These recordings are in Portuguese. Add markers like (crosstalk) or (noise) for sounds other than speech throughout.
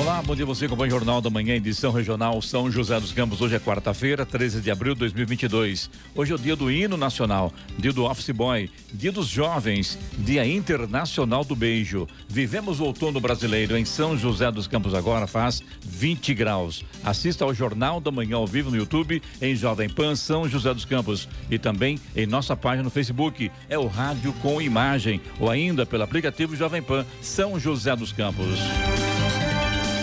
Olá, bom dia você com o Jornal da Manhã, edição regional São José dos Campos. Hoje é quarta-feira, 13 de abril de 2022. Hoje é o dia do hino nacional, dia do office boy, dia dos jovens, dia internacional do beijo. Vivemos o outono brasileiro em São José dos Campos agora faz 20 graus. Assista ao Jornal da Manhã ao vivo no YouTube em Jovem Pan São José dos Campos e também em nossa página no Facebook. É o rádio com imagem ou ainda pelo aplicativo Jovem Pan São José dos Campos.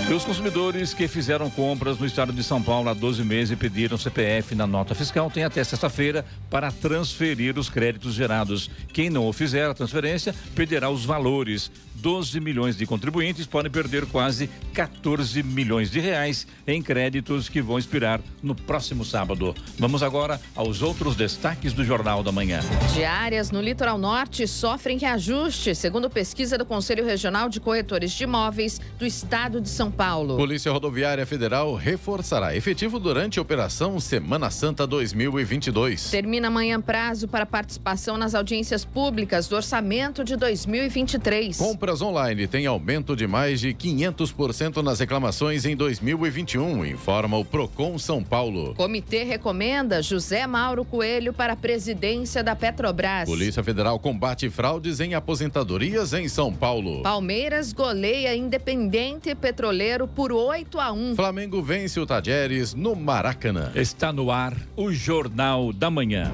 E os consumidores que fizeram compras no estado de São Paulo há 12 meses e pediram CPF na nota fiscal têm até sexta-feira para transferir os créditos gerados. Quem não o fizer a transferência perderá os valores. 12 milhões de contribuintes podem perder quase 14 milhões de reais em créditos que vão expirar no próximo sábado. Vamos agora aos outros destaques do Jornal da Manhã. Diárias no litoral norte sofrem reajuste, segundo pesquisa do Conselho Regional de Corretores de Imóveis do Estado de São Paulo. Polícia Rodoviária Federal reforçará efetivo durante a Operação Semana Santa 2022. Termina amanhã prazo para participação nas audiências públicas do orçamento de 2023. Compras online têm aumento de mais de 500% nas reclamações em 2021, informa o Procon São Paulo. Comitê recomenda José Mauro Coelho para a presidência da Petrobras. Polícia Federal combate fraudes em aposentadorias em São Paulo. Palmeiras goleia Independente Petroleiro por 8 a 1. Flamengo vence o Tajeres no Maracanã. Está no ar o Jornal da Manhã.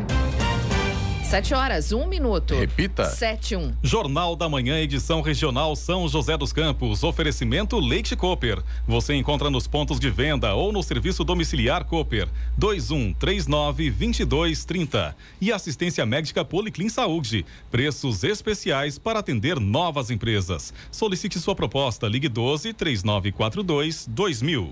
7 horas, 1 minuto. Repita. 7 1. Jornal da Manhã, edição regional São José dos Campos. Oferecimento Leite Cooper. Você encontra nos pontos de venda ou no serviço domiciliar Cooper. 2139 2230. E assistência médica Policlin Saúde. Preços especiais para atender novas empresas. Solicite sua proposta. Ligue 12 3942 2000.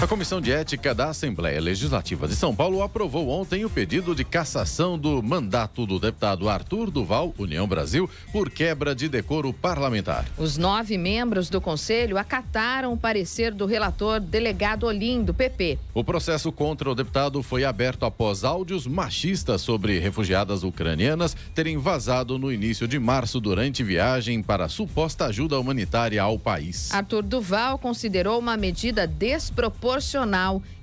A Comissão de Ética da Assembleia Legislativa de São Paulo aprovou ontem o pedido de cassação do mandato do deputado Arthur Duval, União Brasil, por quebra de decoro parlamentar. Os nove membros do Conselho acataram o parecer do relator delegado Olim, do PP. O processo contra o deputado foi aberto após áudios machistas sobre refugiadas ucranianas terem vazado no início de março durante viagem para suposta ajuda humanitária ao país. Arthur Duval considerou uma medida desproporcional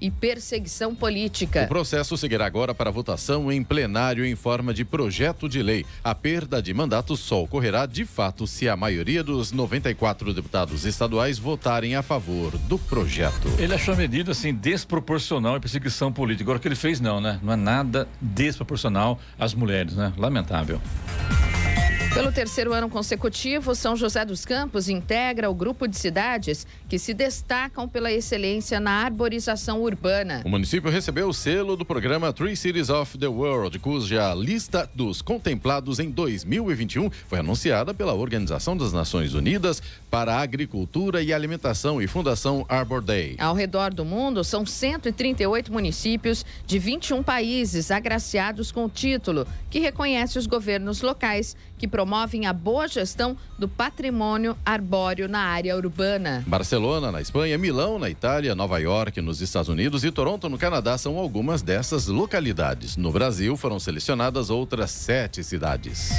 e perseguição política. O processo seguirá agora para votação em plenário em forma de projeto de lei. A perda de mandato só ocorrerá de fato se a maioria dos 94 deputados estaduais votarem a favor do projeto. Ele achou a medida assim desproporcional e perseguição política. Agora o que ele fez não, né? Não é nada desproporcional às mulheres, né? Lamentável. Pelo terceiro ano consecutivo, São José dos Campos integra o grupo de cidades que se destacam pela excelência na arborização urbana. O município recebeu o selo do programa Three Cities of the World, cuja lista dos contemplados em 2021 foi anunciada pela Organização das Nações Unidas para a Agricultura e Alimentação e Fundação Arbor Day. Ao redor do mundo, são 138 municípios de 21 países agraciados com o título, que reconhece os governos locais que promovem a boa gestão do patrimônio arbóreo na área urbana. Barcelona, na Espanha, Milão, na Itália, Nova York, nos Estados Unidos e Toronto, no Canadá, são algumas dessas localidades. No Brasil, foram selecionadas outras sete cidades.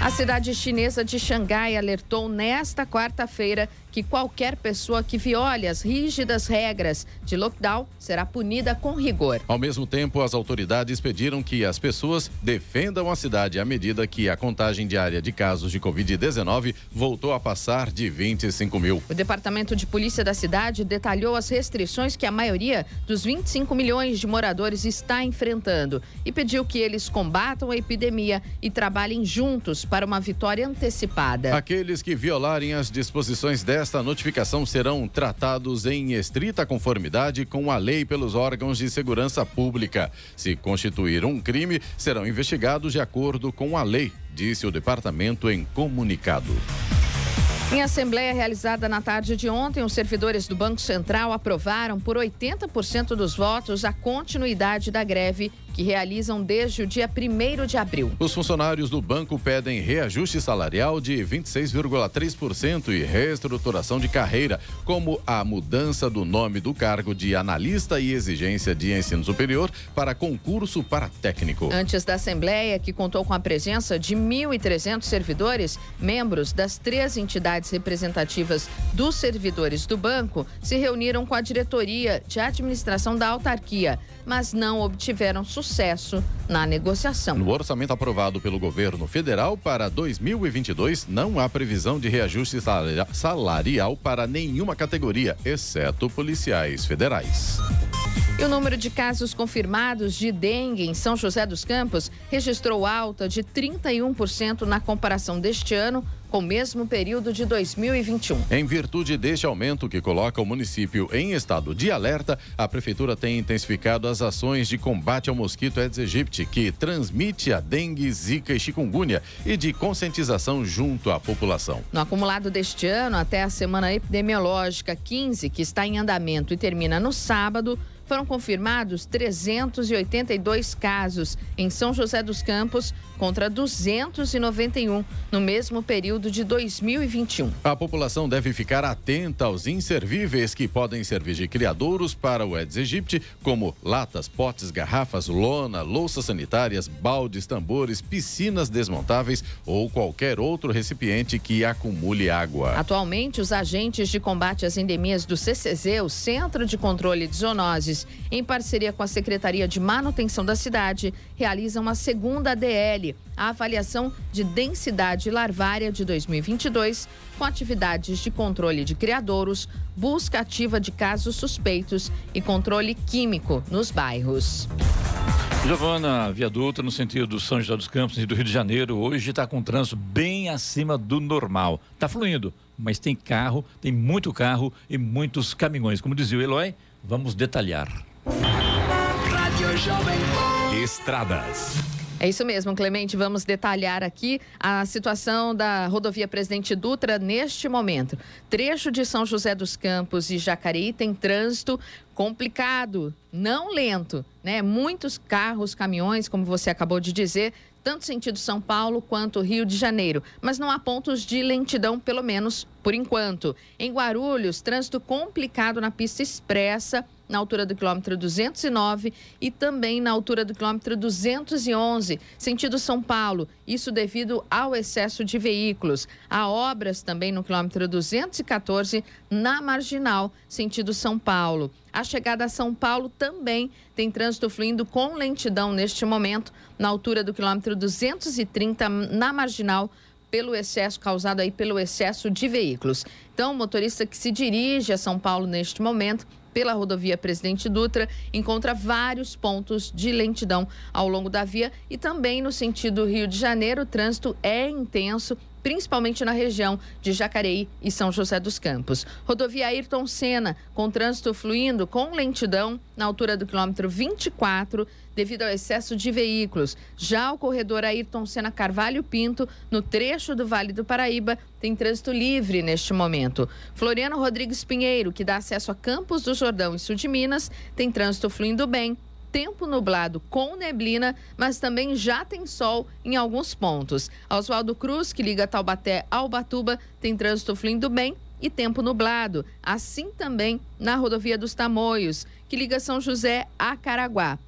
A cidade chinesa de Xangai alertou nesta quarta-feira que qualquer pessoa que viole as rígidas regras de lockdown será punida com rigor. Ao mesmo tempo, as autoridades pediram que as pessoas defendam a cidade à medida que a contagem diária de casos de Covid-19 voltou a passar de 25 mil. O Departamento de Polícia da cidade detalhou as restrições que a maioria dos 25 milhões de moradores está enfrentando e pediu que eles combatam a epidemia e trabalhem juntos para uma vitória antecipada. Aqueles que violarem as disposições desta notificação serão tratados em estrita conformidade com a lei pelos órgãos de segurança pública. Se constituir um crime, serão investigados de acordo com a lei, disse o departamento em comunicado. Em assembleia realizada na tarde de ontem, os servidores do Banco Central aprovaram por 80% dos votos a continuidade da greve que realizam desde o dia 1 de abril. Os funcionários do banco pedem reajuste salarial de 26,3% e reestruturação de carreira, como a mudança do nome do cargo de analista e exigência de ensino superior para concurso para técnico. Antes da Assembleia, que contou com a presença de 1.300 servidores, membros das três entidades representativas dos servidores do banco se reuniram com a diretoria de administração da autarquia mas não obtiveram sucesso na negociação. No orçamento aprovado pelo governo federal para 2022, não há previsão de reajuste salarial para nenhuma categoria, exceto policiais federais. E o número de casos confirmados de dengue em São José dos Campos registrou alta de 31% na comparação deste ano com o mesmo período de 2021. Em virtude deste aumento que coloca o município em estado de alerta, a prefeitura tem intensificado as ações de combate ao mosquito Aedes aegypti, que transmite a dengue, zika e chikungunya, e de conscientização junto à população. No acumulado deste ano, até a semana epidemiológica 15, que está em andamento e termina no sábado, foram confirmados 382 casos em São José dos Campos contra 291 no mesmo período de 2021. A população deve ficar atenta aos inservíveis que podem servir de criadouros para o Aedes aegypti, como latas, potes, garrafas, lona, louças sanitárias, baldes, tambores, piscinas desmontáveis ou qualquer outro recipiente que acumule água. Atualmente, os agentes de combate às endemias do CCZ, o Centro de Controle de Zoonoses, em parceria com a Secretaria de Manutenção da cidade, realizam a segunda DL, a avaliação de densidade larvária de 2022, com atividades de controle de criadouros, busca ativa de casos suspeitos e controle químico nos bairros. Giovana, viaduta no sentido do São José dos Campos e do Rio de Janeiro, hoje está com trânsito bem acima do normal. Está fluindo, mas tem carro, tem muito carro e muitos caminhões. Como dizia o Eloy, Vamos detalhar. Estradas. É isso mesmo, Clemente. Vamos detalhar aqui a situação da rodovia Presidente Dutra neste momento. Trecho de São José dos Campos e Jacareí tem trânsito complicado, não lento, né? Muitos carros, caminhões, como você acabou de dizer, tanto sentido São Paulo quanto Rio de Janeiro, mas não há pontos de lentidão, pelo menos por enquanto. Em Guarulhos, trânsito complicado na pista expressa na altura do quilômetro 209 e também na altura do quilômetro 211, sentido São Paulo. Isso devido ao excesso de veículos. Há obras também no quilômetro 214 na marginal, sentido São Paulo. A chegada a São Paulo também tem trânsito fluindo com lentidão neste momento, na altura do quilômetro 230 na marginal pelo excesso causado aí pelo excesso de veículos. Então, o motorista que se dirige a São Paulo neste momento pela rodovia Presidente Dutra, encontra vários pontos de lentidão ao longo da via e também no sentido Rio de Janeiro, o trânsito é intenso principalmente na região de Jacareí e São José dos Campos. Rodovia Ayrton Senna, com trânsito fluindo com lentidão na altura do quilômetro 24, devido ao excesso de veículos. Já o corredor Ayrton Senna Carvalho Pinto, no trecho do Vale do Paraíba, tem trânsito livre neste momento. Floriano Rodrigues Pinheiro, que dá acesso a Campos do Jordão e Sul de Minas, tem trânsito fluindo bem tempo nublado com neblina, mas também já tem sol em alguns pontos. Oswaldo Cruz, que liga Taubaté ao Batuba, tem trânsito fluindo bem e tempo nublado. Assim também na rodovia dos Tamoios, que liga São José a Caraguá.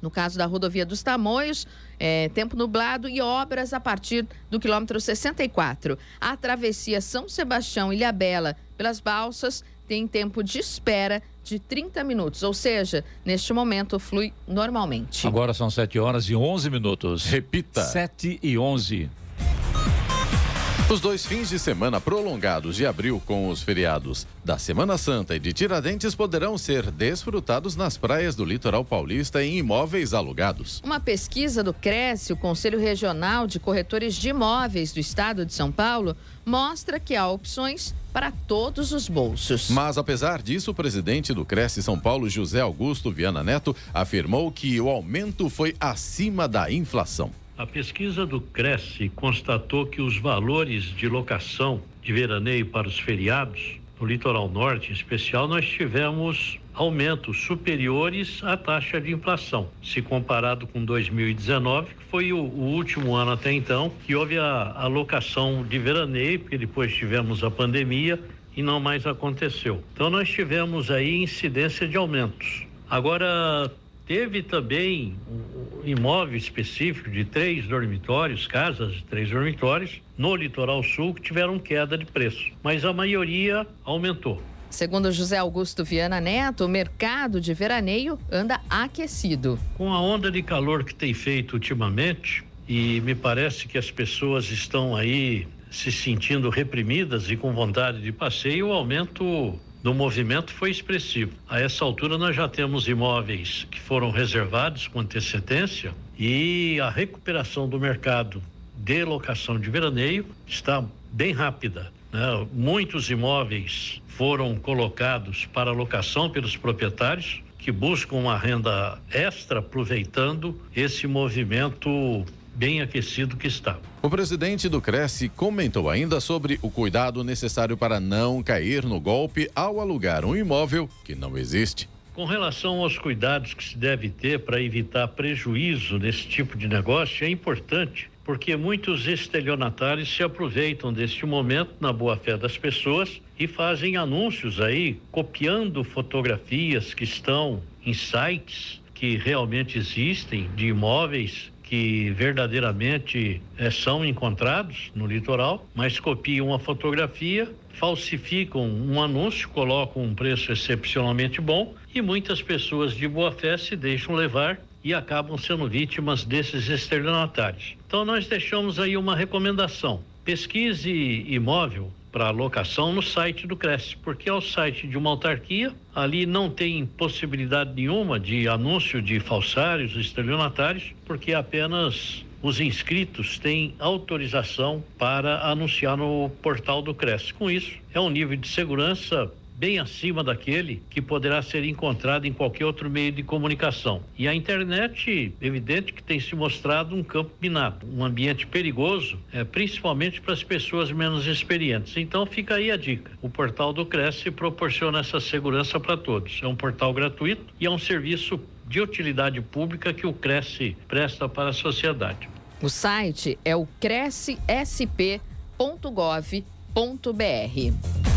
No caso da rodovia dos Tamoios, é, tempo nublado e obras a partir do quilômetro 64. A travessia São Sebastião e Ilhabela pelas balsas tem tempo de espera de 30 minutos, ou seja, neste momento flui normalmente. Agora são 7 horas e 11 minutos. Repita. 7 e 11. Os dois fins de semana prolongados de abril com os feriados da Semana Santa e de Tiradentes poderão ser desfrutados nas praias do litoral paulista em imóveis alugados. Uma pesquisa do Cresce, o Conselho Regional de Corretores de Imóveis do Estado de São Paulo, mostra que há opções para todos os bolsos. Mas apesar disso, o presidente do Cresce São Paulo, José Augusto Viana Neto, afirmou que o aumento foi acima da inflação. A pesquisa do Cresce constatou que os valores de locação de veraneio para os feriados, no litoral norte em especial, nós tivemos aumentos superiores à taxa de inflação, se comparado com 2019, que foi o, o último ano até então que houve a alocação de veraneio, porque depois tivemos a pandemia e não mais aconteceu. Então nós tivemos aí incidência de aumentos. Agora teve também um imóvel específico de três dormitórios, casas de três dormitórios, no litoral sul que tiveram queda de preço, mas a maioria aumentou. Segundo José Augusto Viana Neto, o mercado de veraneio anda aquecido. Com a onda de calor que tem feito ultimamente, e me parece que as pessoas estão aí se sentindo reprimidas e com vontade de passeio, o aumento do movimento foi expressivo. A essa altura nós já temos imóveis que foram reservados com antecedência e a recuperação do mercado de locação de veraneio está bem rápida. Né? Muitos imóveis foram colocados para locação pelos proprietários que buscam uma renda extra aproveitando esse movimento bem aquecido que está. O presidente do Cresce comentou ainda sobre o cuidado necessário para não cair no golpe ao alugar um imóvel que não existe. Com relação aos cuidados que se deve ter para evitar prejuízo nesse tipo de negócio, é importante porque muitos estelionatários se aproveitam deste momento na boa fé das pessoas e fazem anúncios aí copiando fotografias que estão em sites que realmente existem de imóveis que verdadeiramente é, são encontrados no litoral, mas copiam a fotografia, falsificam um anúncio, colocam um preço excepcionalmente bom e muitas pessoas de boa fé se deixam levar e acabam sendo vítimas desses estelionatários. Então nós deixamos aí uma recomendação. Pesquise imóvel para locação no site do Cresce, porque é o site de uma autarquia, ali não tem possibilidade nenhuma de anúncio de falsários, estelionatários, porque apenas os inscritos têm autorização para anunciar no portal do Cresce. Com isso, é um nível de segurança bem acima daquele que poderá ser encontrado em qualquer outro meio de comunicação. E a internet, evidente que tem se mostrado um campo minado, um ambiente perigoso, é, principalmente para as pessoas menos experientes. Então fica aí a dica. O portal do Cresce proporciona essa segurança para todos. É um portal gratuito e é um serviço de utilidade pública que o Cresce presta para a sociedade. O site é o crescsp.gov.br.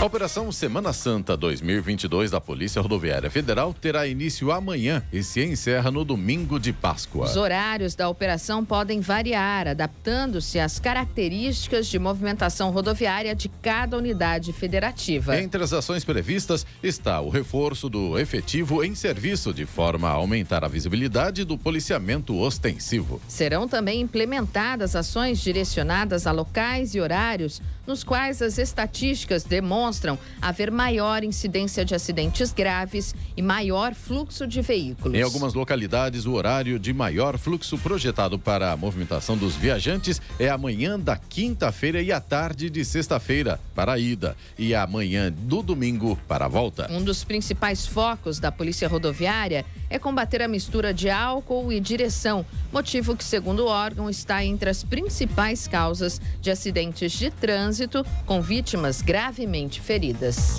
A Operação Semana Santa 2022 da Polícia Rodoviária Federal terá início amanhã e se encerra no domingo de Páscoa. Os horários da operação podem variar, adaptando-se às características de movimentação rodoviária de cada unidade federativa. Entre as ações previstas está o reforço do efetivo em serviço, de forma a aumentar a visibilidade do policiamento ostensivo. Serão também implementadas ações direcionadas a locais e horários nos quais as estatísticas demonstram haver maior incidência de acidentes graves e maior fluxo de veículos. Em algumas localidades, o horário de maior fluxo projetado para a movimentação dos viajantes é amanhã da quinta-feira e à tarde de sexta-feira para a ida e amanhã do domingo para a volta. Um dos principais focos da Polícia Rodoviária é combater a mistura de álcool e direção, motivo que, segundo o órgão, está entre as principais causas de acidentes de trânsito com vítimas gravemente feridas.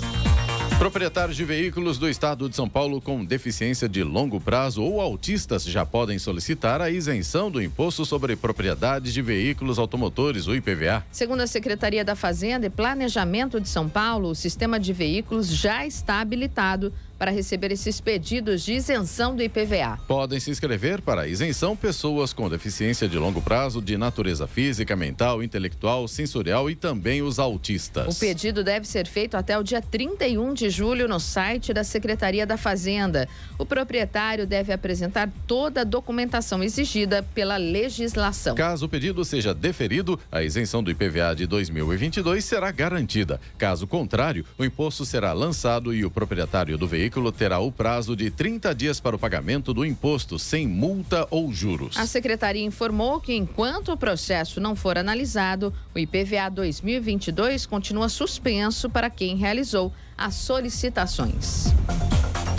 Proprietários de veículos do estado de São Paulo com deficiência de longo prazo ou autistas já podem solicitar a isenção do imposto sobre propriedade de veículos automotores, o IPVA. Segundo a Secretaria da Fazenda e Planejamento de São Paulo, o sistema de veículos já está habilitado para receber esses pedidos de isenção do IPVA. Podem se inscrever para a isenção pessoas com deficiência de longo prazo de natureza física, mental, intelectual, sensorial e também os autistas. O pedido deve ser feito até o dia 31 de julho no site da Secretaria da Fazenda. O proprietário deve apresentar toda a documentação exigida pela legislação. Caso o pedido seja deferido, a isenção do IPVA de 2022 será garantida. Caso contrário, o imposto será lançado e o proprietário do veículo veículo terá o prazo de 30 dias para o pagamento do imposto, sem multa ou juros. A secretaria informou que, enquanto o processo não for analisado, o IPVA 2022 continua suspenso para quem realizou as solicitações.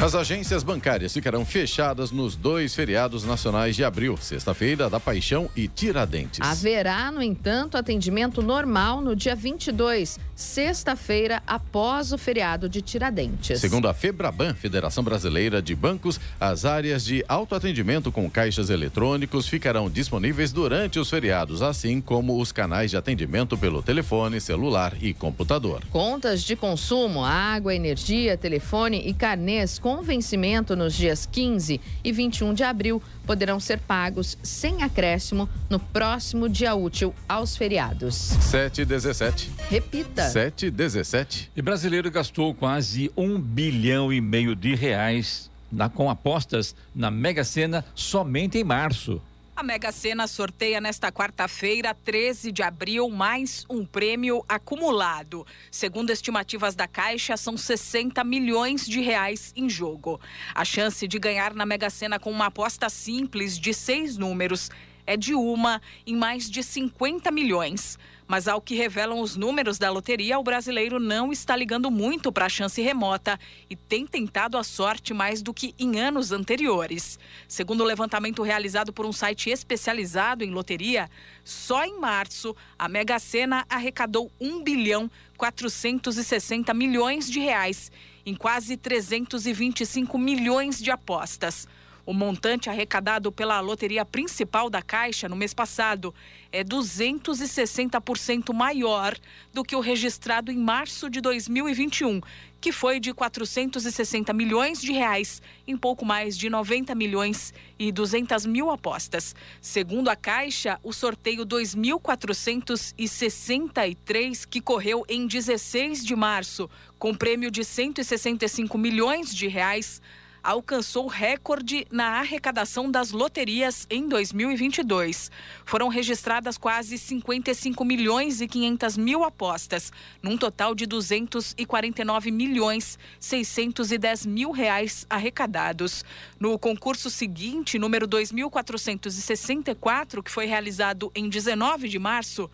As agências bancárias ficarão fechadas nos dois feriados nacionais de abril, sexta-feira da Paixão e Tiradentes. Haverá, no entanto, atendimento normal no dia 22, sexta-feira, após o feriado de Tiradentes. Segundo a Febraban, Federação Brasileira de Bancos, as áreas de autoatendimento com caixas eletrônicos ficarão disponíveis durante os feriados, assim como os canais de atendimento pelo telefone, celular e computador. Contas de consumo, água, energia, telefone e carnês com com vencimento nos dias 15 e 21 de abril poderão ser pagos sem acréscimo no próximo dia útil aos feriados. 7 e 17. Repita. 7 e 17. E brasileiro gastou quase um bilhão e meio de reais na, com apostas na Mega Sena somente em março. A Mega Sena sorteia nesta quarta-feira, 13 de abril, mais um prêmio acumulado. Segundo estimativas da Caixa, são 60 milhões de reais em jogo. A chance de ganhar na Mega Sena com uma aposta simples de seis números é de uma em mais de 50 milhões. Mas ao que revelam os números da loteria, o brasileiro não está ligando muito para a chance remota e tem tentado a sorte mais do que em anos anteriores. Segundo o levantamento realizado por um site especializado em loteria, só em março a Mega Sena arrecadou 1 bilhão 460 milhões de reais em quase 325 milhões de apostas. O montante arrecadado pela loteria principal da Caixa no mês passado é 260% maior do que o registrado em março de 2021, que foi de 460 milhões de reais em pouco mais de 90 milhões e 200 mil apostas. Segundo a Caixa, o sorteio 2463 que correu em 16 de março, com prêmio de 165 milhões de reais, alcançou recorde na arrecadação das loterias em 2022. Foram registradas quase 55 milhões e 500 mil apostas, num total de 249 milhões 610 mil reais arrecadados. No concurso seguinte, número 2464, que foi realizado em 19 de março,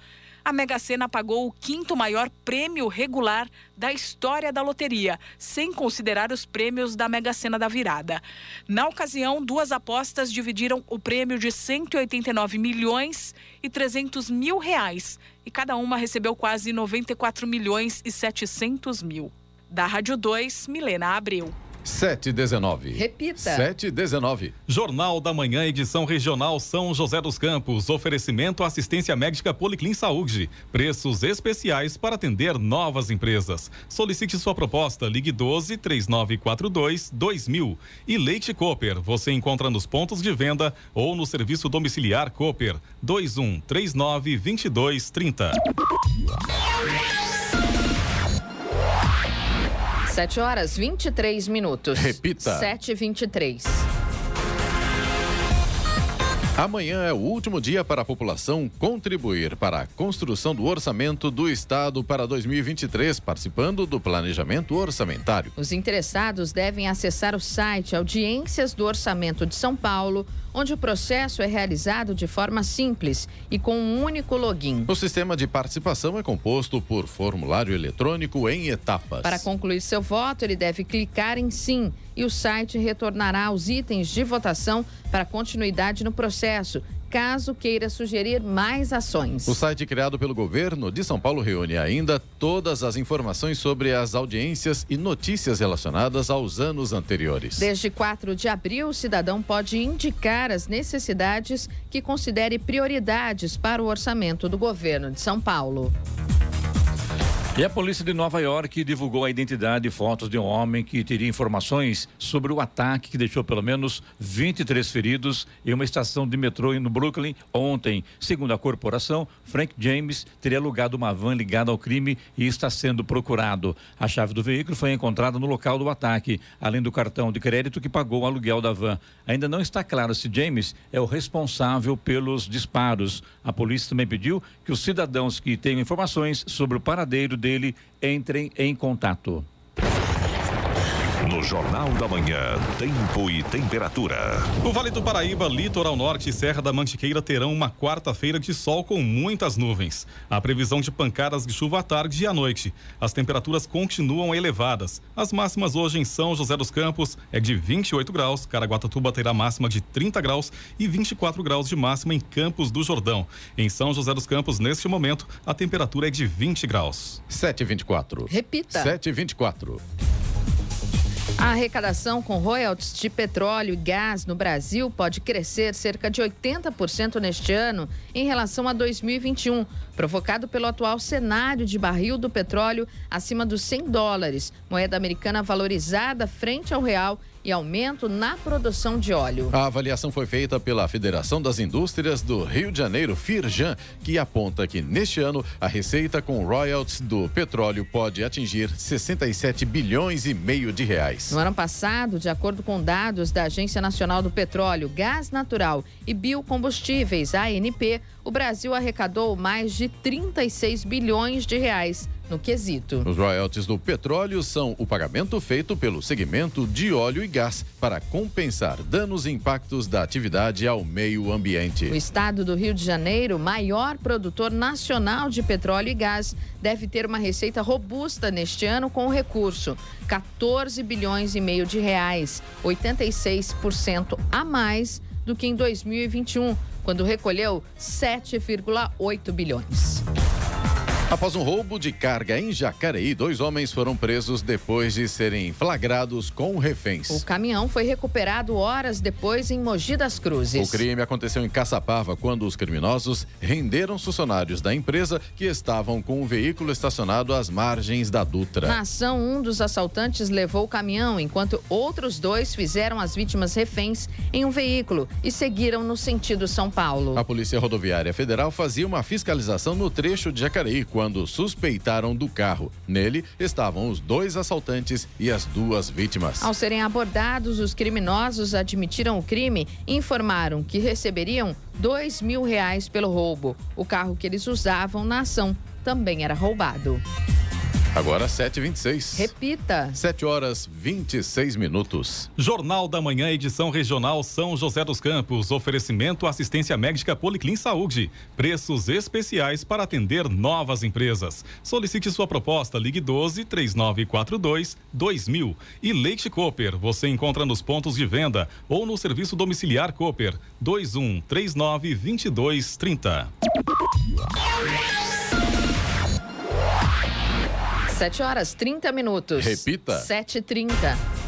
a Mega Sena pagou o quinto maior prêmio regular da história da loteria, sem considerar os prêmios da Mega Sena da virada. Na ocasião, duas apostas dividiram o prêmio de 189 milhões e 300 mil reais, e cada uma recebeu quase 94 milhões e 700 mil. Da Rádio 2, Milena Abreu. 719. Repita. 719. Jornal da Manhã, edição regional São José dos Campos. Oferecimento assistência médica Policlin Saúde. Preços especiais para atender novas empresas. Solicite sua proposta. Ligue 12 3942 2000. E Leite Cooper. Você encontra nos pontos de venda ou no serviço domiciliar Cooper. 21 39 22 30. 7 horas 23 minutos. Repita. 7 e 23 Amanhã é o último dia para a população contribuir para a construção do orçamento do Estado para 2023, participando do planejamento orçamentário. Os interessados devem acessar o site Audiências do Orçamento de São Paulo, onde o processo é realizado de forma simples e com um único login. O sistema de participação é composto por formulário eletrônico em etapas. Para concluir seu voto, ele deve clicar em sim e o site retornará os itens de votação para continuidade no processo, caso queira sugerir mais ações. O site criado pelo governo de São Paulo reúne ainda todas as informações sobre as audiências e notícias relacionadas aos anos anteriores. Desde 4 de abril, o cidadão pode indicar as necessidades que considere prioridades para o orçamento do governo de São Paulo. E a polícia de Nova York divulgou a identidade e fotos de um homem que teria informações sobre o ataque que deixou pelo menos 23 feridos em uma estação de metrô no Brooklyn ontem. Segundo a corporação, Frank James teria alugado uma van ligada ao crime e está sendo procurado. A chave do veículo foi encontrada no local do ataque, além do cartão de crédito que pagou o aluguel da van. Ainda não está claro se James é o responsável pelos disparos. A polícia também pediu que os cidadãos que tenham informações sobre o paradeiro dele entrem em contato. No Jornal da Manhã, tempo e temperatura. O Vale do Paraíba, Litoral Norte e Serra da Mantiqueira terão uma quarta-feira de sol com muitas nuvens. A previsão de pancadas de chuva à tarde e à noite. As temperaturas continuam elevadas. As máximas hoje em São José dos Campos é de 28 graus, Caraguatatuba terá máxima de 30 graus e 24 graus de máxima em Campos do Jordão. Em São José dos Campos, neste momento, a temperatura é de 20 graus. 724. Repita. 724. A arrecadação com royalties de petróleo e gás no Brasil pode crescer cerca de 80% neste ano em relação a 2021, provocado pelo atual cenário de barril do petróleo acima dos 100 dólares, moeda americana valorizada frente ao real e aumento na produção de óleo. A avaliação foi feita pela Federação das Indústrias do Rio de Janeiro, Firjan, que aponta que neste ano a receita com royalties do petróleo pode atingir 67 bilhões e meio de reais. No ano passado, de acordo com dados da Agência Nacional do Petróleo, Gás Natural e Biocombustíveis, ANP, o Brasil arrecadou mais de 36 bilhões de reais no quesito. Os royalties do petróleo são o pagamento feito pelo segmento de óleo e gás para compensar danos e impactos da atividade ao meio ambiente. O estado do Rio de Janeiro, maior produtor nacional de petróleo e gás, deve ter uma receita robusta neste ano com o recurso 14 bilhões e meio de reais, 86% a mais do que em 2021, quando recolheu 7,8 bilhões. Após um roubo de carga em Jacareí, dois homens foram presos depois de serem flagrados com reféns. O caminhão foi recuperado horas depois em Mogi das Cruzes. O crime aconteceu em Caçapava quando os criminosos renderam funcionários da empresa que estavam com o veículo estacionado às margens da Dutra. Na ação, um dos assaltantes levou o caminhão, enquanto outros dois fizeram as vítimas reféns em um veículo e seguiram no sentido São Paulo. A Polícia Rodoviária Federal fazia uma fiscalização no trecho de Jacareí quando suspeitaram do carro. Nele estavam os dois assaltantes e as duas vítimas. Ao serem abordados, os criminosos admitiram o crime e informaram que receberiam dois mil reais pelo roubo. O carro que eles usavam na ação também era roubado. Agora 7h26. Repita. 7 horas 26 minutos. Jornal da Manhã, edição regional São José dos Campos. Oferecimento assistência médica Policlin Saúde. Preços especiais para atender novas empresas. Solicite sua proposta. Ligue 12 3942 2000. E Leite Cooper. Você encontra nos pontos de venda ou no serviço domiciliar Cooper. 21 39 22 30. 7 horas 30 minutos. Repita. 7h30.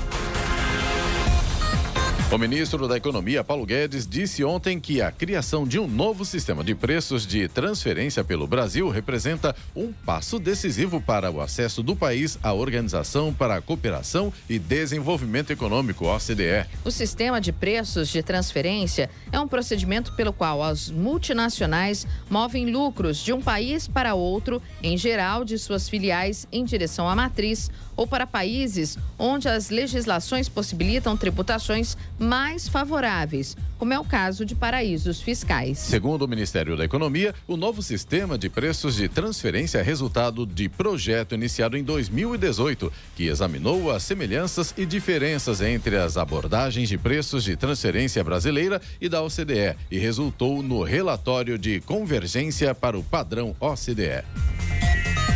O ministro da Economia, Paulo Guedes, disse ontem que a criação de um novo sistema de preços de transferência pelo Brasil representa um passo decisivo para o acesso do país à Organização para a Cooperação e Desenvolvimento Econômico, OCDE. O sistema de preços de transferência é um procedimento pelo qual as multinacionais movem lucros de um país para outro, em geral de suas filiais, em direção à matriz ou para países onde as legislações possibilitam tributações mais favoráveis, como é o caso de paraísos fiscais. Segundo o Ministério da Economia, o novo sistema de preços de transferência é resultado de projeto iniciado em 2018, que examinou as semelhanças e diferenças entre as abordagens de preços de transferência brasileira e da OCDE e resultou no relatório de convergência para o padrão OCDE.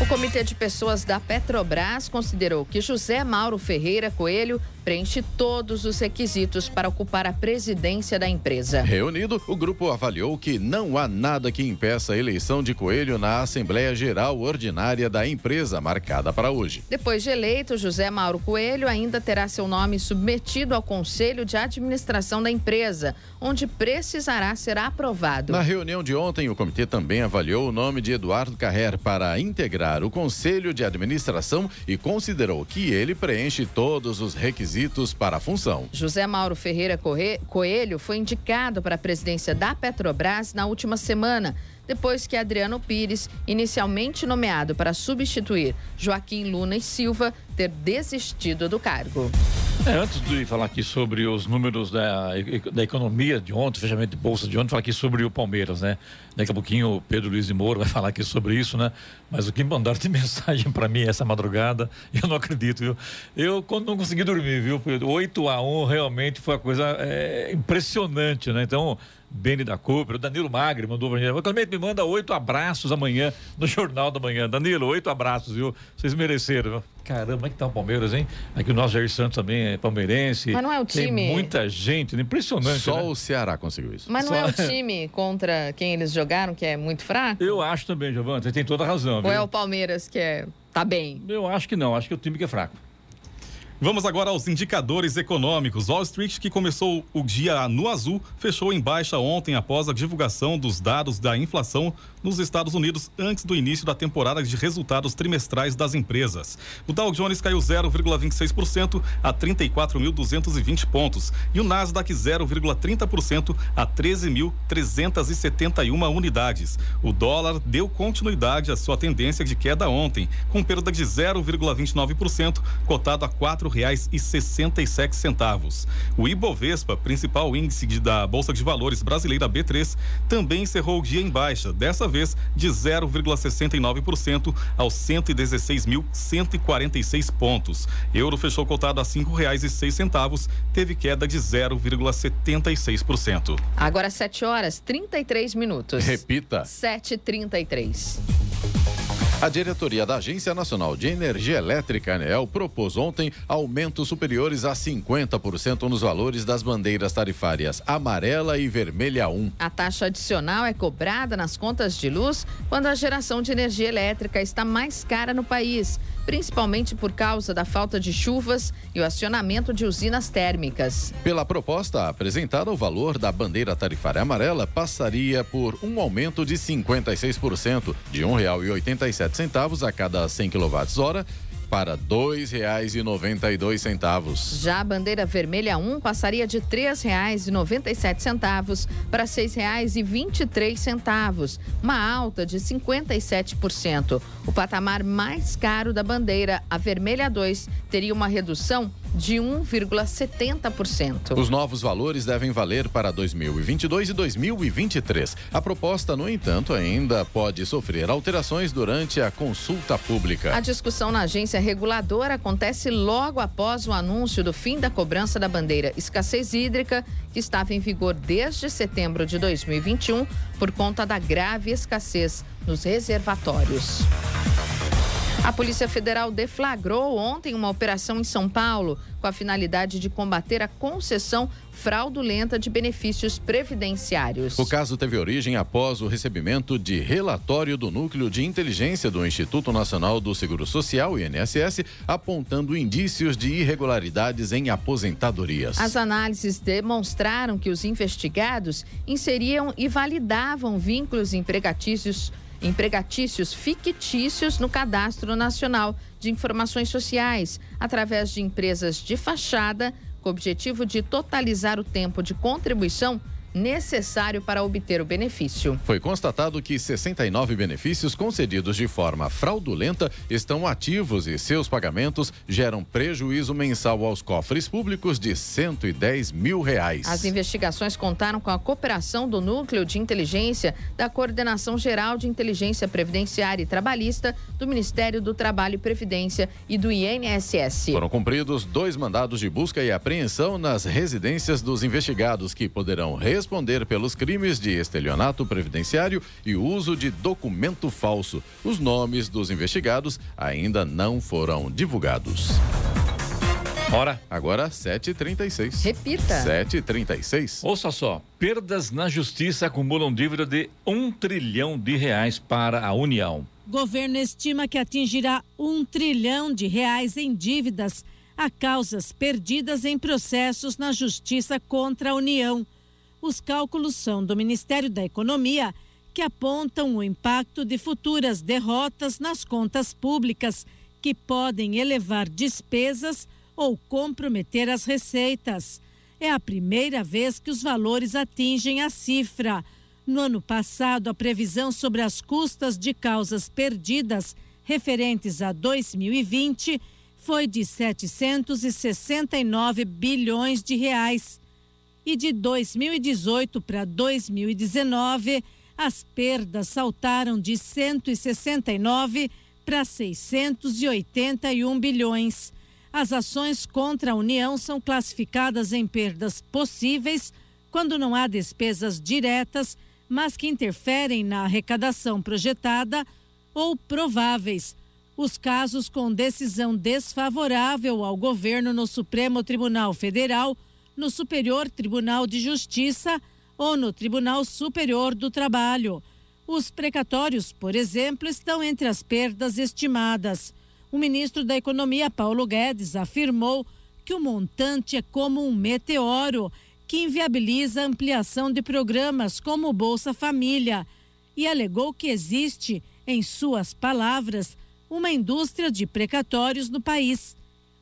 O Comitê de Pessoas da Petrobras considerou que José Mauro Ferreira Coelho preenche todos os requisitos para ocupar a presidência da empresa. Reunido, o grupo avaliou que não há nada que impeça a eleição de Coelho na Assembleia Geral Ordinária da empresa, marcada para hoje. Depois de eleito, José Mauro Coelho ainda terá seu nome submetido ao Conselho de Administração da empresa, onde precisará ser aprovado. Na reunião de ontem, o comitê também avaliou o nome de Eduardo Carrer para integrar o Conselho de Administração e considerou que ele preenche todos os requisitos requisitos para a função. José Mauro Ferreira Coelho foi indicado para a presidência da Petrobras na última semana, depois que Adriano Pires, inicialmente nomeado para substituir Joaquim Luna e Silva, ter desistido do cargo. É, antes de falar aqui sobre os números da, da economia de ontem, fechamento de bolsa de ontem, falar aqui sobre o Palmeiras, né? Daqui a pouquinho o Pedro Luiz de Moura vai falar aqui sobre isso, né? Mas o que mandaram de (laughs) mensagem para mim essa madrugada, eu não acredito, viu? Eu não consegui dormir, viu? 8 a 1 realmente foi uma coisa é, impressionante, né? Então, Beni da Cooper, o Danilo Magri mandou pra gente. Clemente, me manda oito abraços amanhã no Jornal da Manhã. Danilo, oito abraços, viu? Vocês mereceram. Caramba, como é que tá o Palmeiras, hein? Aqui o nosso Jair Santos também é palmeirense. Mas não é o time. Tem muita gente, impressionante. Só né? o Ceará conseguiu isso. Mas não Só... é o (laughs) time contra quem eles jogaram que é muito fraco? Eu acho também, Giovanni, você tem toda a razão. Ou viu? é o Palmeiras que é. tá bem? Eu acho que não, acho que é o time que é fraco. Vamos agora aos indicadores econômicos. Wall Street, que começou o dia no azul, fechou em baixa ontem após a divulgação dos dados da inflação nos Estados Unidos antes do início da temporada de resultados trimestrais das empresas. O Dow Jones caiu 0,26% a 34.220 pontos e o Nasdaq 0,30% a 13.371 unidades. O dólar deu continuidade à sua tendência de queda ontem, com perda de 0,29%, cotado a sete centavos. O Ibovespa, principal índice da Bolsa de Valores brasileira B3, também encerrou o dia em baixa, dessa vez de 0,69% aos 116.146 pontos. Euro fechou cotado a cinco reais e seis centavos, teve queda de 0,76%. Agora 7 horas 33 minutos. Repita. 7h33. A diretoria da Agência Nacional de Energia Elétrica, ANEEL, propôs ontem aumentos superiores a 50% nos valores das bandeiras tarifárias amarela e vermelha 1. A taxa adicional é cobrada nas contas de luz quando a geração de energia elétrica está mais cara no país principalmente por causa da falta de chuvas e o acionamento de usinas térmicas. Pela proposta apresentada, o valor da bandeira tarifária amarela passaria por um aumento de 56%, de R$ 1,87 a cada 100 kWh para R$ 2,92. Já a bandeira vermelha 1 passaria de R$ 3,97 para R$ 6,23, uma alta de 57%. O patamar mais caro da bandeira, a vermelha 2, teria uma redução de 1,70%. Os novos valores devem valer para 2022 e 2023. A proposta, no entanto, ainda pode sofrer alterações durante a consulta pública. A discussão na agência reguladora acontece logo após o anúncio do fim da cobrança da bandeira escassez hídrica, que estava em vigor desde setembro de 2021 por conta da grave escassez nos reservatórios. A Polícia Federal deflagrou ontem uma operação em São Paulo com a finalidade de combater a concessão fraudulenta de benefícios previdenciários. O caso teve origem após o recebimento de relatório do Núcleo de Inteligência do Instituto Nacional do Seguro Social, INSS, apontando indícios de irregularidades em aposentadorias. As análises demonstraram que os investigados inseriam e validavam vínculos empregatícios empregatícios fictícios no Cadastro Nacional de Informações Sociais, através de empresas de fachada, com o objetivo de totalizar o tempo de contribuição necessário para obter o benefício. Foi constatado que 69 benefícios concedidos de forma fraudulenta estão ativos e seus pagamentos geram prejuízo mensal aos cofres públicos de 110 mil reais. As investigações contaram com a cooperação do Núcleo de Inteligência da Coordenação Geral de Inteligência Previdenciária e Trabalhista do Ministério do Trabalho e Previdência e do INSS. Foram cumpridos dois mandados de busca e apreensão nas residências dos investigados que poderão responder responder pelos crimes de estelionato previdenciário e uso de documento falso. Os nomes dos investigados ainda não foram divulgados. Hora. Agora 7h36. Repita. 7h36. Ouça só. Perdas na justiça acumulam dívida de um trilhão de reais para a União. Governo estima que atingirá um trilhão de reais em dívidas a causas perdidas em processos na justiça contra a União. Os cálculos são do Ministério da Economia, que apontam o impacto de futuras derrotas nas contas públicas, que podem elevar despesas ou comprometer as receitas. É a primeira vez que os valores atingem a cifra. No ano passado, a previsão sobre as custas de causas perdidas referentes a 2020 foi de 769 bilhões de reais. E de 2018 para 2019, as perdas saltaram de 169 para 681 bilhões. As ações contra a União são classificadas em perdas possíveis quando não há despesas diretas, mas que interferem na arrecadação projetada ou prováveis. Os casos com decisão desfavorável ao governo no Supremo Tribunal Federal, no Superior Tribunal de Justiça ou no Tribunal Superior do Trabalho. Os precatórios, por exemplo, estão entre as perdas estimadas. O ministro da Economia, Paulo Guedes, afirmou que o montante é como um meteoro que inviabiliza a ampliação de programas como o Bolsa Família e alegou que existe, em suas palavras, uma indústria de precatórios no país.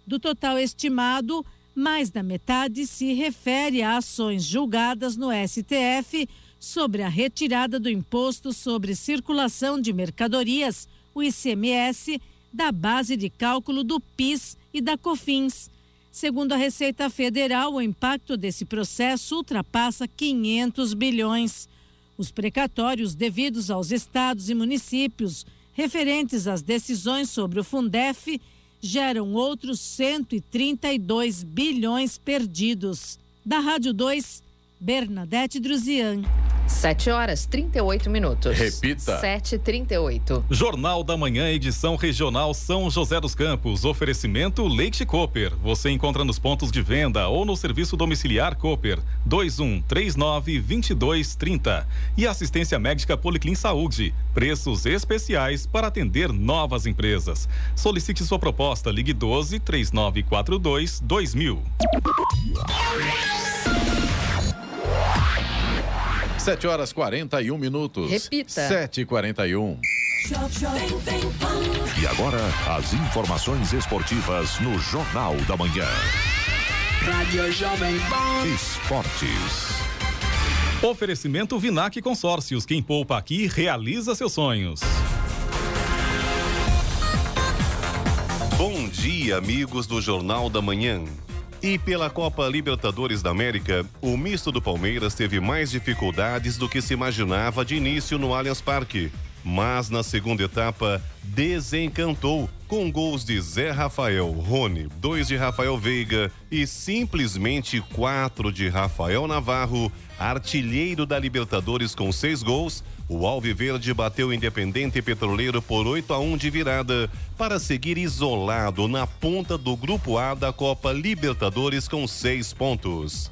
Do total estimado, mais da metade se refere a ações julgadas no STF sobre a retirada do imposto sobre circulação de mercadorias, o ICMS, da base de cálculo do PIS e da COFINS. Segundo a Receita Federal, o impacto desse processo ultrapassa 500 bilhões. Os precatórios devidos aos estados e municípios referentes às decisões sobre o Fundef geram outros 132 bilhões perdidos. Da Rádio 2, Bernadette Druzian. 7 horas 38 minutos. Repita. 7h38. Jornal da Manhã, edição regional São José dos Campos. Oferecimento Leite Cooper. Você encontra nos pontos de venda ou no serviço domiciliar Cooper 2139 2230. E assistência médica Policlin Saúde. Preços especiais para atender novas empresas. Solicite sua proposta. Ligue 12 3942 2000. 7 horas 41 minutos. Repita. 7h41. E agora, as informações esportivas no Jornal da Manhã. Rádio Jovem Pan. Esportes. Oferecimento Vinac Consórcios. Quem poupa aqui realiza seus sonhos. Bom dia, amigos do Jornal da Manhã. E pela Copa Libertadores da América, o misto do Palmeiras teve mais dificuldades do que se imaginava de início no Allianz Parque. Mas na segunda etapa, desencantou com gols de Zé Rafael, Rony, dois de Rafael Veiga e simplesmente quatro de Rafael Navarro, artilheiro da Libertadores com seis gols. O Alviverde bateu o Independente Petroleiro por 8 a 1 de virada para seguir isolado na ponta do Grupo A da Copa Libertadores com seis pontos.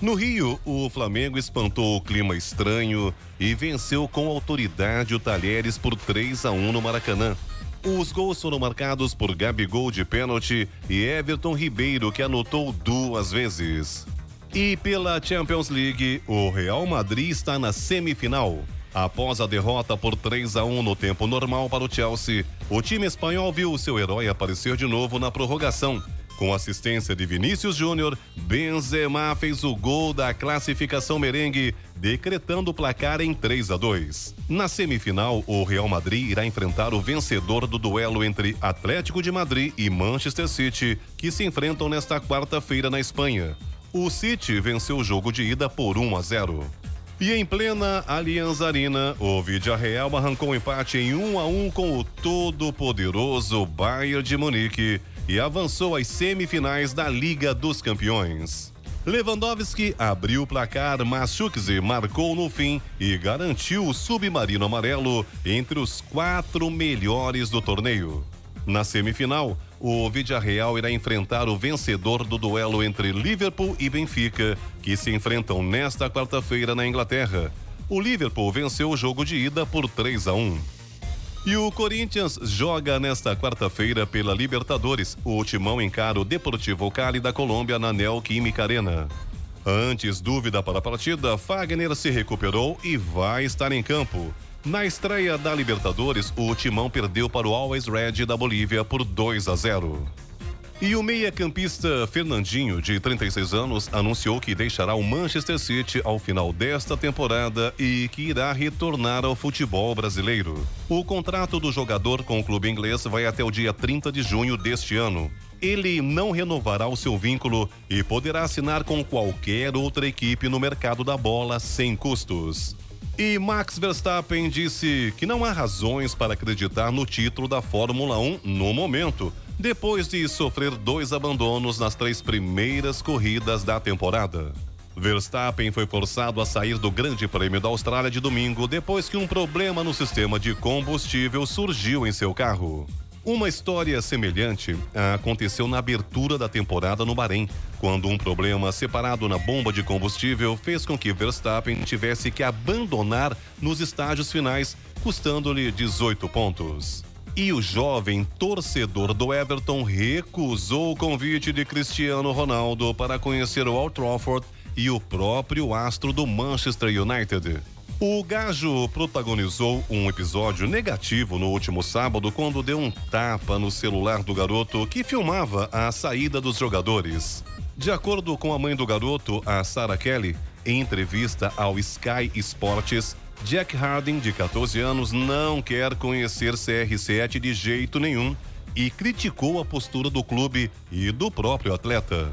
No Rio, o Flamengo espantou o clima estranho e venceu com autoridade o Talheres por 3 a 1 no Maracanã. Os gols foram marcados por Gabigol de pênalti e Everton Ribeiro, que anotou duas vezes. E pela Champions League, o Real Madrid está na semifinal. Após a derrota por 3 a 1 no tempo normal para o Chelsea, o time espanhol viu seu herói aparecer de novo na prorrogação. Com assistência de Vinícius Júnior, Benzema fez o gol da classificação merengue, decretando o placar em 3 a 2. Na semifinal, o Real Madrid irá enfrentar o vencedor do duelo entre Atlético de Madrid e Manchester City, que se enfrentam nesta quarta-feira na Espanha. O City venceu o jogo de ida por 1 a 0. E em plena Allianz Arena, o Vidia Real arrancou um empate em 1 a 1 com o todo-poderoso Bayern de Munique e avançou às semifinais da Liga dos Campeões. Lewandowski abriu o placar, mas marcou no fim e garantiu o submarino amarelo entre os quatro melhores do torneio. Na semifinal, o Villarreal irá enfrentar o vencedor do duelo entre Liverpool e Benfica, que se enfrentam nesta quarta-feira na Inglaterra. O Liverpool venceu o jogo de ida por 3 a 1. E o Corinthians joga nesta quarta-feira pela Libertadores. O timão encara o Deportivo Cali da Colômbia na Neoquímica Arena. Antes dúvida para a partida, Fagner se recuperou e vai estar em campo. Na estreia da Libertadores, o Timão perdeu para o Always Red da Bolívia por 2 a 0. E o meia-campista Fernandinho, de 36 anos, anunciou que deixará o Manchester City ao final desta temporada e que irá retornar ao futebol brasileiro. O contrato do jogador com o clube inglês vai até o dia 30 de junho deste ano. ele não renovará o seu vínculo e poderá assinar com qualquer outra equipe no mercado da bola sem custos. E Max Verstappen disse que não há razões para acreditar no título da Fórmula 1 no momento, depois de sofrer dois abandonos nas três primeiras corridas da temporada. Verstappen foi forçado a sair do Grande Prêmio da Austrália de domingo depois que um problema no sistema de combustível surgiu em seu carro. Uma história semelhante aconteceu na abertura da temporada no Bahrein, quando um problema separado na bomba de combustível fez com que Verstappen tivesse que abandonar nos estágios finais, custando-lhe 18 pontos. E o jovem torcedor do Everton recusou o convite de Cristiano Ronaldo para conhecer o Old Trafford e o próprio astro do Manchester United. O Gajo protagonizou um episódio negativo no último sábado quando deu um tapa no celular do garoto que filmava a saída dos jogadores. De acordo com a mãe do garoto, a Sarah Kelly, em entrevista ao Sky Sports, Jack Harding, de 14 anos, não quer conhecer CR7 de jeito nenhum e criticou a postura do clube e do próprio atleta.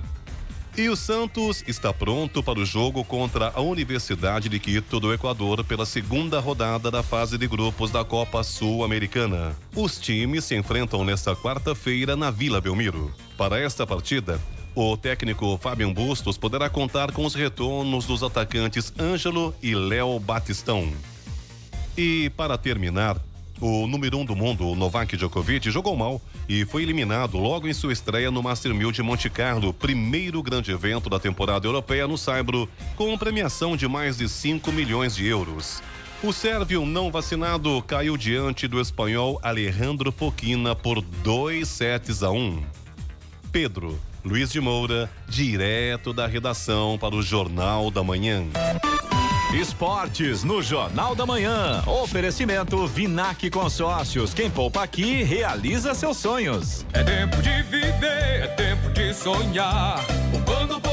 E o Santos está pronto para o jogo contra a Universidade de Quito do Equador pela segunda rodada da fase de grupos da Copa Sul-Americana. Os times se enfrentam nesta quarta-feira na Vila Belmiro. Para esta partida, o técnico Fábio Bustos poderá contar com os retornos dos atacantes Ângelo e Léo Batistão. E para terminar, o número um do mundo, Novak Djokovic, jogou mal e foi eliminado logo em sua estreia no Master 1000 de Monte Carlo, primeiro grande evento da temporada europeia no Saibro, com premiação de mais de 5 milhões de euros. O sérvio não vacinado caiu diante do espanhol Alejandro Foquina por 2 sets a 1. Um. Pedro Luiz de Moura, direto da redação para o Jornal da Manhã. Esportes no Jornal da Manhã. Oferecimento Vinac Consórcios. Quem poupa aqui realiza seus sonhos. É tempo de viver, é tempo de sonhar. Poupando, poupando, é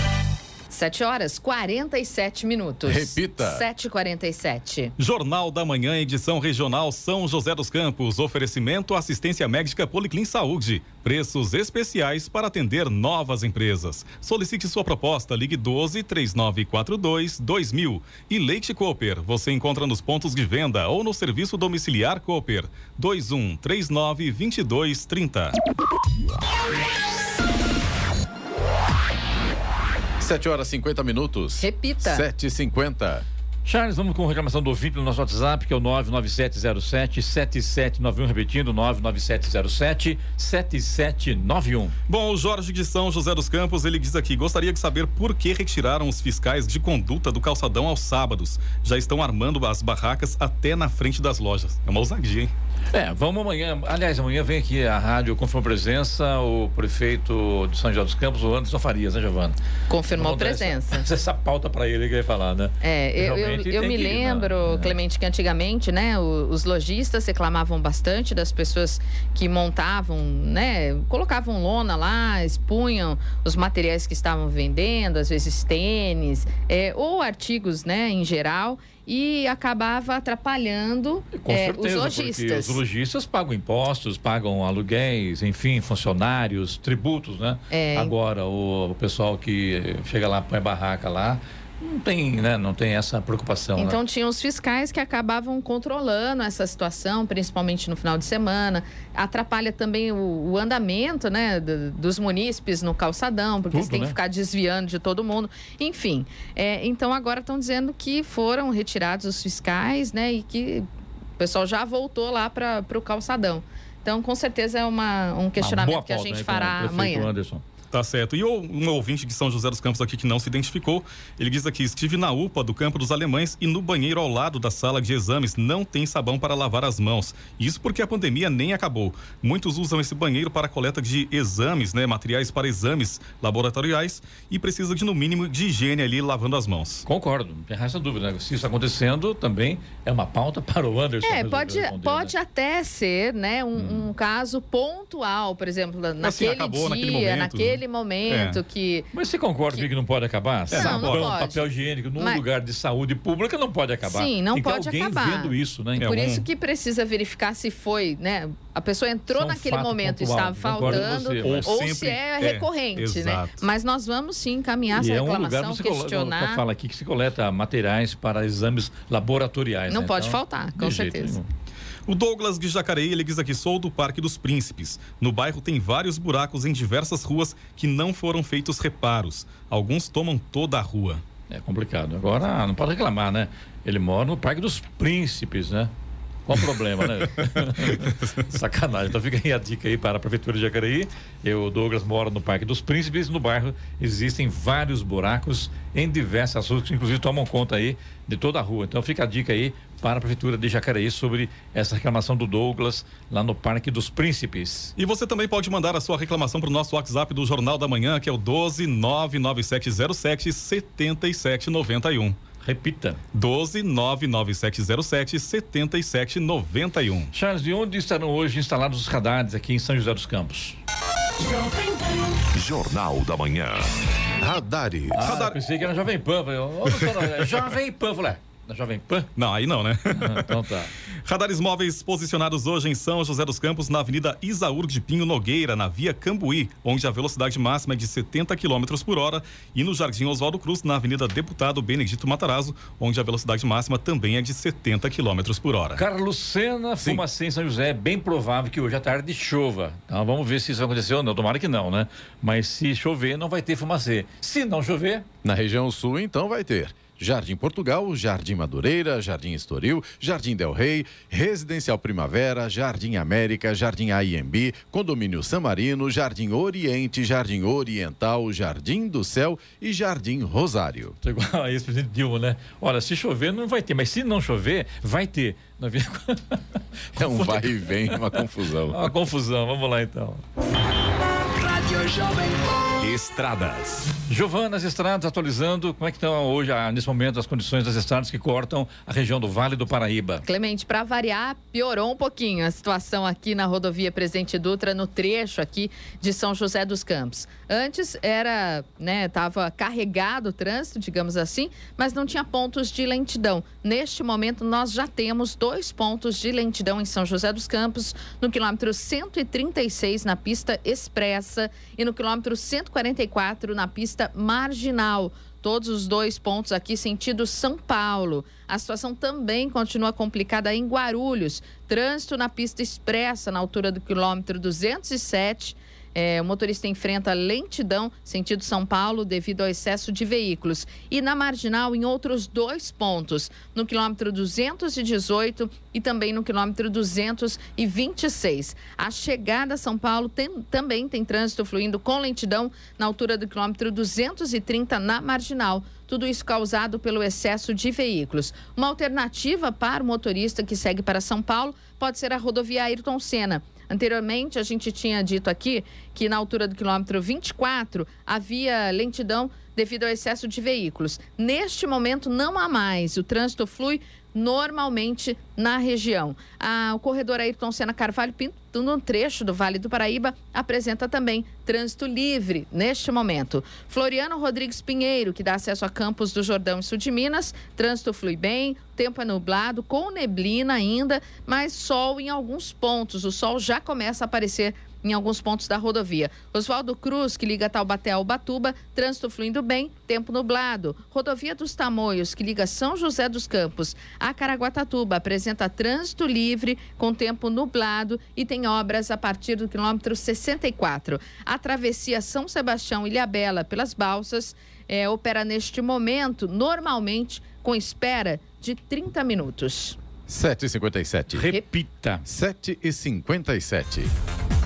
7 horas 47 minutos. Repita. 7h47. Jornal da Manhã, edição regional São José dos Campos. Oferecimento assistência médica Policlin Saúde. Preços especiais para atender novas empresas. Solicite sua proposta. Ligue 12 3942 2000. E Leite Cooper. Você encontra nos pontos de venda ou no serviço domiciliar Cooper. 21 39 22 30. 7 horas 50 minutos. Repita. 7h50. Charles, vamos com reclamação do ouvinte no nosso WhatsApp, que é o 99707-7791, repetindo, 99707-7791. Bom, o Jorge de São José dos Campos, ele diz aqui, gostaria de saber por que retiraram os fiscais de conduta do calçadão aos sábados. Já estão armando as barracas até na frente das lojas. É uma ousadia, hein? É, vamos amanhã. Aliás, amanhã vem aqui a rádio, confirmou presença o prefeito de São José dos Campos, o Anderson Farias, né, Giovana? Confirmou presença. Essa, (laughs) essa pauta para ele que vai falar, né? É, eu, eu, eu me lembro, né? Clemente, que antigamente, né, os lojistas reclamavam bastante das pessoas que montavam, né, colocavam lona lá, expunham os materiais que estavam vendendo, às vezes tênis, é, ou artigos, né, em geral e acabava atrapalhando é, certeza, os lojistas. os lojistas pagam impostos, pagam aluguéis, enfim, funcionários, tributos, né? É. Agora, o, o pessoal que chega lá, põe barraca lá, não tem, né? Não tem essa preocupação. né? Então tinham os fiscais que acabavam controlando essa situação, principalmente no final de semana. Atrapalha também o, o andamento, né, do- dos munícipes no calçadão, porque Tudo, você tem né? que ficar desviando de todo mundo. Enfim, é, então agora estão dizendo que foram retirados os fiscais, né, e que o pessoal já voltou lá para o calçadão. Então, com certeza é uma, um Uma questionamento boa que a gente né, fará amanhã. Anderson. Tá certo. E um ouvinte de São José dos Campos aqui que não se identificou, ele diz aqui: estive na UPA do Campo dos Alemães e no banheiro ao lado da sala de exames não tem sabão para lavar as mãos. Isso porque a pandemia nem acabou. Muitos usam esse banheiro para coleta de exames, né? Materiais para exames laboratoriais e precisa de, no mínimo, de higiene ali lavando as mãos. Concordo, não tem essa dúvida. Né? Se isso acontecendo, também é uma pauta (laughs) para o Anderson. É, pode, pode né? até ser, né, um, um caso pontual, por exemplo, naquele acabou dia, naquele momento, naquele né? momento É. que... Mas você concorda comigo que não pode acabar? Não, não Sabão, pode. papel higiênico num Mas- lugar de saúde pública não pode acabar. Sim, não Tem que pode alguém acabar. vendo isso, né? Por isso que precisa verificar se foi, né? A pessoa entrou Isso é naquele momento e pontual, estava faltando, você, ou, mas- se Sempre- é é, recorrente, né? exato. Mas nós vamos sim encaminhar essa E é um reclamação, que questionar. fala aqui que se coleta materiais para exames laboratoriais. Não né? pode Então, faltar, com certeza. nenhum. O Douglas de Jacareí, ele diz aqui, sou do Parque dos Príncipes. No bairro tem vários buracos em diversas ruas que não foram feitos reparos. Alguns tomam toda a rua. É complicado. Agora, não pode reclamar, né? Ele mora no Parque dos Príncipes, né? Qual o problema, né? (laughs) Sacanagem. Então fica aí a dica aí para a Prefeitura de Jacareí. Eu, Douglas, moro no Parque dos Príncipes. No bairro existem vários buracos em diversas ruas, que inclusive tomam conta aí de toda a rua. Então fica a dica aí para a Prefeitura de Jacareí sobre essa reclamação do Douglas lá no Parque dos Príncipes. E você também pode mandar a sua reclamação para o nosso WhatsApp do Jornal da Manhã, que é o 12 99707 7791. Repita. 12 99707 7791. Charles, de onde estarão hoje instalados os radares aqui em São José dos Campos? Jornal da Manhã. Radares. Ah, eu pensei que era Jovem Pan. Falei, é Jovem Pan. Falei, da Jovem Pan? Não, aí não, né? então tá. (laughs) Radares móveis posicionados hoje em São José dos Campos, na Avenida Isaúr de Pinho Nogueira, na Via Cambuí, onde a velocidade máxima é de 70 km por hora, e no Jardim Oswaldo Cruz, na Avenida Deputado Benedito Matarazzo, onde a velocidade máxima também é de 70 km por hora. Carlos Sena, Fumacê em São José. É bem provável que hoje à tarde chova. Então vamos ver se isso vai acontecer ou não. Tomara que não, né? Mas se chover, não vai ter fumacê. Se não chover, Na região sul, então, vai ter Jardim Portugal, Jardim Madureira, Jardim Estoril, Jardim Del Rey, Residencial Primavera, Jardim América, Jardim AIMB, Condomínio San Marino, Jardim Oriente, Jardim Oriental, Jardim do Céu e Jardim Rosário. tô igual a ex-presidente Dilma, né? Olha, se chover, não vai ter. Mas se não chover, vai ter. (laughs) É um vai e vem, uma confusão. Uma confusão. Vamos lá, então. Estradas. Giovana, as estradas atualizando. Como é que estão hoje, ah, nesse momento, as condições das estradas que cortam a região do Vale do Paraíba? Clemente, para variar, piorou um pouquinho a situação aqui na rodovia Presidente Dutra, no trecho aqui de São José dos Campos. Antes era, né, tava carregado o trânsito, digamos assim, mas não tinha pontos de lentidão. Neste momento, nós já temos dois pontos de lentidão em São José dos Campos, no quilômetro 136 na pista expressa e no quilômetro 144 na pista marginal. Todos os dois pontos aqui sentido São Paulo. A situação também continua complicada em Guarulhos. Trânsito na pista expressa na altura do quilômetro 207. É, o motorista enfrenta lentidão sentido São Paulo devido ao excesso de veículos. E na marginal, em outros dois pontos, no quilômetro 218 e também no quilômetro 226. A chegada a São Paulo tem- também tem trânsito fluindo com lentidão na altura do quilômetro 230 na marginal. Tudo isso causado pelo excesso de veículos. Uma alternativa para o motorista que segue para São Paulo pode ser a rodovia Ayrton Senna. Anteriormente, a gente tinha dito aqui que na altura do quilômetro 24 havia lentidão devido ao excesso de veículos. Neste momento, não há mais. O trânsito flui normalmente na região. Ah, o corredor Ayrton Senna Carvalho Pinto, no trecho do Vale do Paraíba, apresenta também trânsito livre neste momento. Floriano Rodrigues Pinheiro, que dá acesso a Campos do Jordão e Sul de Minas, trânsito flui bem, tempo é nublado, com neblina ainda, mas sol em alguns pontos. O sol já começa a aparecer em alguns pontos da rodovia. Oswaldo Cruz, que liga Taubaté ao Batuba, trânsito fluindo bem, tempo nublado. Rodovia dos Tamoios, que liga São José dos Campos a Caraguatatuba, apresenta trânsito livre com tempo nublado e tem obras a partir do quilômetro 64. A travessia São Sebastião Ilhabela pelas balsas eh, opera neste momento, normalmente, com espera de 30 minutos. 7h57. Repita. 7h57.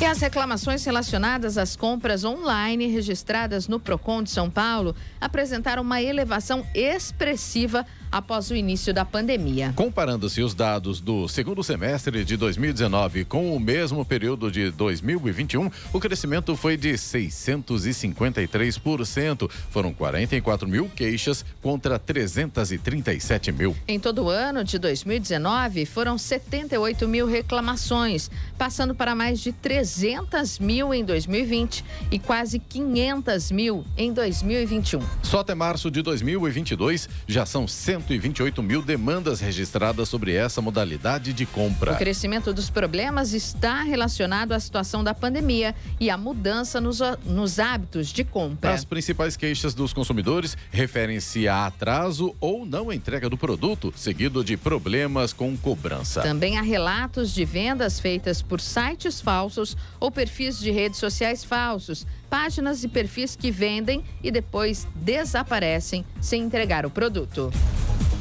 E as reclamações relacionadas às compras online registradas no Procon de São Paulo apresentaram uma elevação expressiva após o início da pandemia. Comparando-se os dados do segundo semestre de 2019 com o mesmo período de 2021, o crescimento foi de 653%. Foram 44 mil queixas contra 337 mil. Em todo o ano de 2019, foram 78 mil reclamações, passando para mais de 300 mil em 2020 e quase 500 mil em 2021. Só até março de 2022 já são 100 128 mil demandas registradas sobre essa modalidade de compra. O crescimento dos problemas está relacionado à situação da pandemia e à mudança nos, nos hábitos de compra. As principais queixas dos consumidores referem-se a atraso ou não entrega do produto, seguido de problemas com cobrança. Também há relatos de vendas feitas por sites falsos ou perfis de redes sociais falsos, páginas e perfis que vendem e depois desaparecem sem entregar o produto.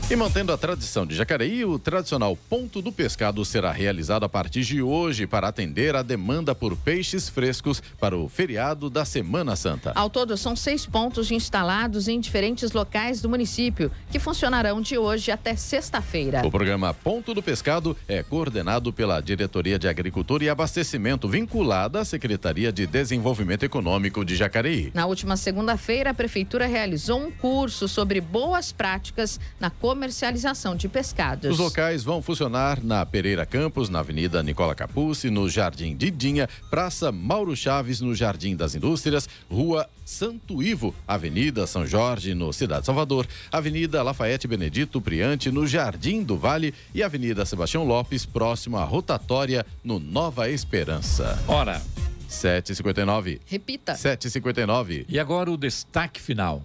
E mantendo a tradição de Jacareí, o tradicional Ponto do Pescado será realizado a partir de hoje para atender a demanda por peixes frescos para o feriado da Semana Santa. Ao todo, são seis pontos instalados em diferentes locais do município, que funcionarão de hoje até sexta-feira. O programa Ponto do Pescado é coordenado pela Diretoria de Agricultura e Abastecimento, vinculada à Secretaria de Desenvolvimento Econômico de Jacareí. Na última segunda-feira, a Prefeitura realizou um curso sobre boas práticas na comercialização comercialização de pescados. Os locais vão funcionar na Pereira Campos, na Avenida Nicola Capucci, no Jardim Didinha, Praça Mauro Chaves, no Jardim das Indústrias, Rua Santo Ivo, Avenida São Jorge, no Cidade Salvador, Avenida Lafayette Benedito Priante, no Jardim do Vale e Avenida Sebastião Lopes, próximo à rotatória, no Nova Esperança. Ora. 7h59. Repita. 7h59. E agora o destaque final.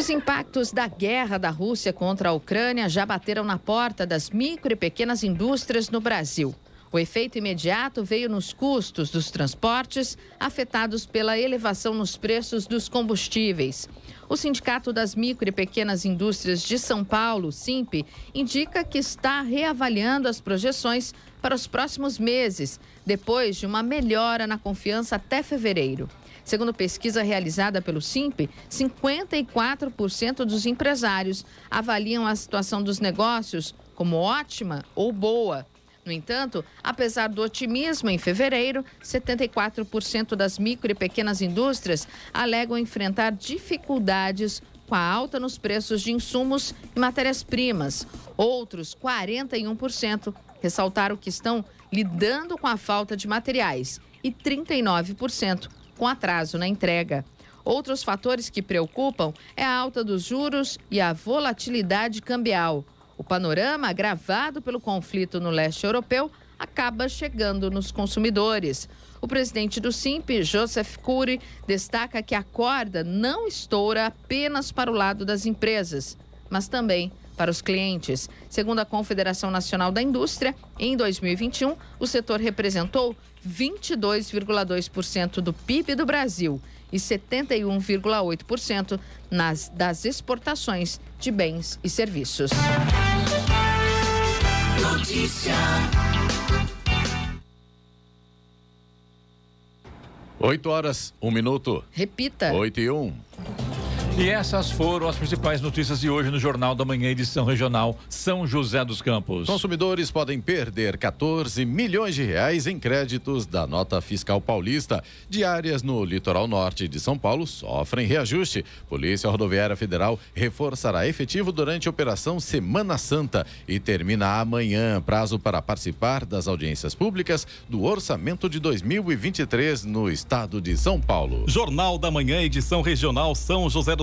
Os impactos da guerra da Rússia contra a Ucrânia já bateram na porta das micro e pequenas indústrias no Brasil. O efeito imediato veio nos custos dos transportes, afetados pela elevação nos preços dos combustíveis. O Sindicato das Micro e Pequenas Indústrias de São Paulo, SIMP, indica que está reavaliando as projeções para os próximos meses, depois de uma melhora na confiança até fevereiro. Segundo pesquisa realizada pelo SIMP, 54% dos empresários avaliam a situação dos negócios como ótima ou boa. No entanto, apesar do otimismo em fevereiro, 74% das micro e pequenas indústrias alegam enfrentar dificuldades com a alta nos preços de insumos e matérias-primas. Outros 41% ressaltaram que estão lidando com a falta de materiais e 39% com atraso na entrega. Outros fatores que preocupam é a alta dos juros e a volatilidade cambial. O panorama agravado pelo conflito no leste europeu acaba chegando nos consumidores. O presidente do SIMP, Joseph Cury, destaca que a corda não estoura apenas para o lado das empresas, mas também para os clientes. Segundo a Confederação Nacional da Indústria, em 2021, o setor representou 22,2% do PIB do Brasil e 71,8% nas das exportações de bens e serviços. Notícia. 8 horas, 1 um minuto. Repita. 8 e 1. Um. E essas foram as principais notícias de hoje no Jornal da Manhã, edição regional São José dos Campos. Consumidores podem perder 14 milhões de reais em créditos da nota fiscal paulista. Diárias no litoral norte de São Paulo sofrem reajuste. Polícia Rodoviária Federal reforçará efetivo durante a Operação Semana Santa e termina amanhã prazo para participar das audiências públicas do orçamento de 2023 no estado de São Paulo. Jornal da Manhã, edição regional São José